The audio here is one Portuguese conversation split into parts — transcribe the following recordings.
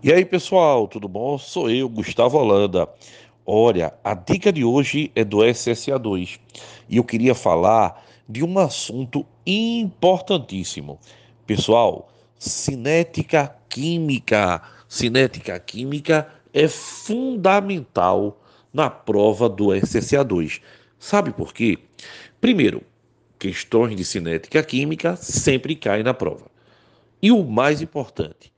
E aí, pessoal, tudo bom? Sou eu, Gustavo Holanda. Olha, a dica de hoje é do SSA2 e eu queria falar de um assunto importantíssimo. Pessoal, cinética química. Cinética química é fundamental na prova do SSA2. Sabe por quê? Primeiro, questões de cinética química sempre caem na prova. E o mais importante,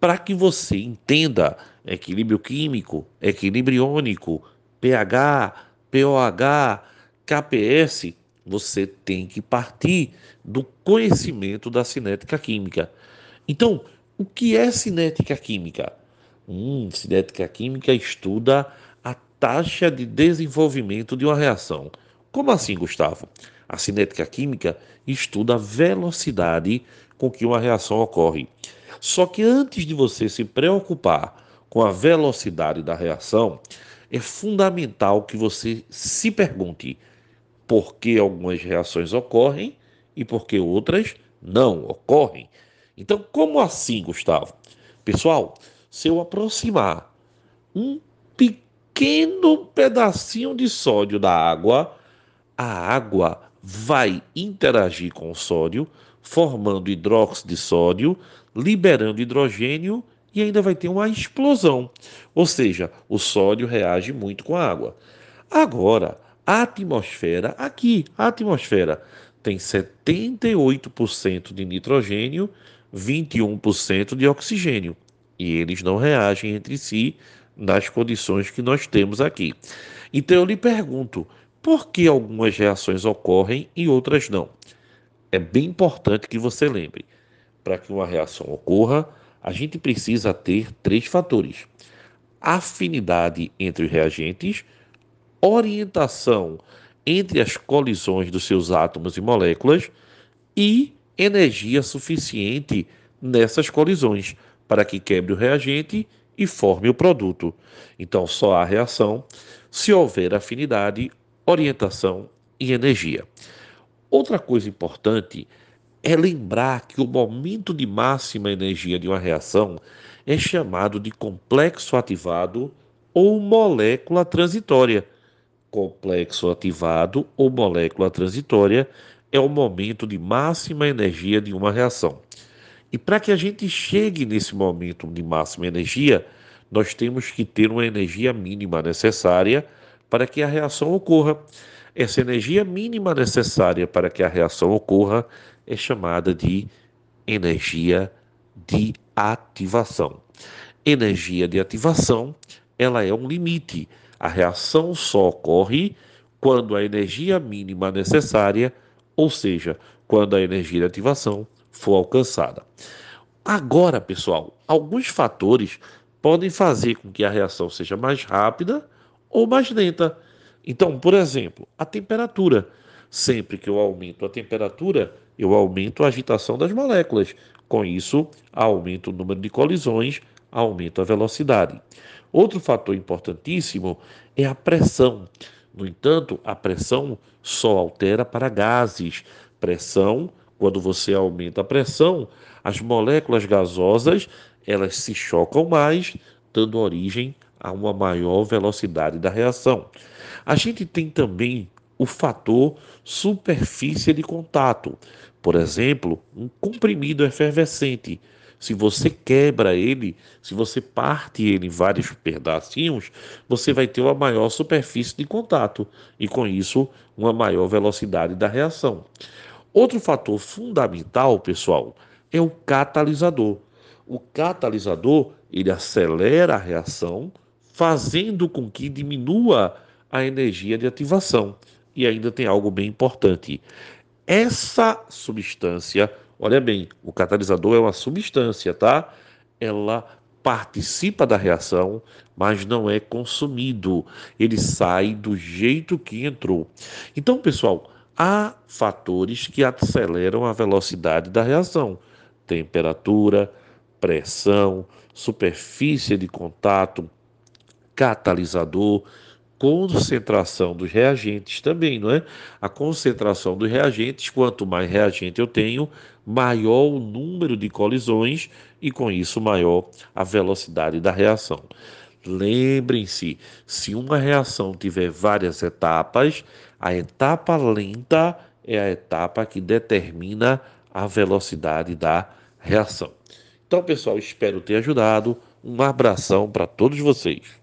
para que você entenda equilíbrio químico, equilíbrio iônico, pH, POH, KPS, você tem que partir do conhecimento da cinética química. Então, o que é cinética química? Hum, cinética química estuda a taxa de desenvolvimento de uma reação. Como assim, Gustavo? A cinética química estuda a velocidade com que uma reação ocorre. Só que antes de você se preocupar com a velocidade da reação, é fundamental que você se pergunte por que algumas reações ocorrem e por que outras não ocorrem. Então, como assim, Gustavo? Pessoal, se eu aproximar um pequeno pedacinho de sódio da água, a água vai interagir com o sódio, formando hidróxido de sódio, liberando hidrogênio e ainda vai ter uma explosão. Ou seja, o sódio reage muito com a água. Agora, a atmosfera, aqui, a atmosfera tem 78% de nitrogênio, 21% de oxigênio. E eles não reagem entre si nas condições que nós temos aqui. Então eu lhe pergunto, por que algumas reações ocorrem e outras não? É bem importante que você lembre para que uma reação ocorra, a gente precisa ter três fatores: afinidade entre os reagentes, orientação entre as colisões dos seus átomos e moléculas e energia suficiente nessas colisões para que quebre o reagente e forme o produto. Então, só há reação se houver afinidade, orientação e energia. Outra coisa importante é lembrar que o momento de máxima energia de uma reação é chamado de complexo ativado ou molécula transitória. Complexo ativado ou molécula transitória é o momento de máxima energia de uma reação. E para que a gente chegue nesse momento de máxima energia, nós temos que ter uma energia mínima necessária para que a reação ocorra. Essa energia mínima necessária para que a reação ocorra é chamada de energia de ativação. Energia de ativação, ela é um limite. A reação só ocorre quando a energia mínima necessária, ou seja, quando a energia de ativação for alcançada. Agora, pessoal, alguns fatores podem fazer com que a reação seja mais rápida ou mais lenta. Então, por exemplo, a temperatura. Sempre que eu aumento a temperatura, eu aumento a agitação das moléculas. Com isso, aumento o número de colisões, aumento a velocidade. Outro fator importantíssimo é a pressão. No entanto, a pressão só altera para gases. Pressão, quando você aumenta a pressão, as moléculas gasosas, elas se chocam mais, dando origem a uma maior velocidade da reação. A gente tem também o fator superfície de contato. Por exemplo, um comprimido efervescente. Se você quebra ele, se você parte ele em vários pedacinhos, você vai ter uma maior superfície de contato e, com isso, uma maior velocidade da reação. Outro fator fundamental, pessoal, é o catalisador. O catalisador ele acelera a reação, fazendo com que diminua a energia de ativação. E ainda tem algo bem importante. Essa substância, olha bem, o catalisador é uma substância, tá? Ela participa da reação, mas não é consumido. Ele sai do jeito que entrou. Então, pessoal, há fatores que aceleram a velocidade da reação: temperatura, pressão, superfície de contato, catalisador concentração dos reagentes também, não é? A concentração dos reagentes, quanto mais reagente eu tenho, maior o número de colisões e com isso maior a velocidade da reação. Lembrem-se, se uma reação tiver várias etapas, a etapa lenta é a etapa que determina a velocidade da reação. Então, pessoal, espero ter ajudado. Um abração para todos vocês.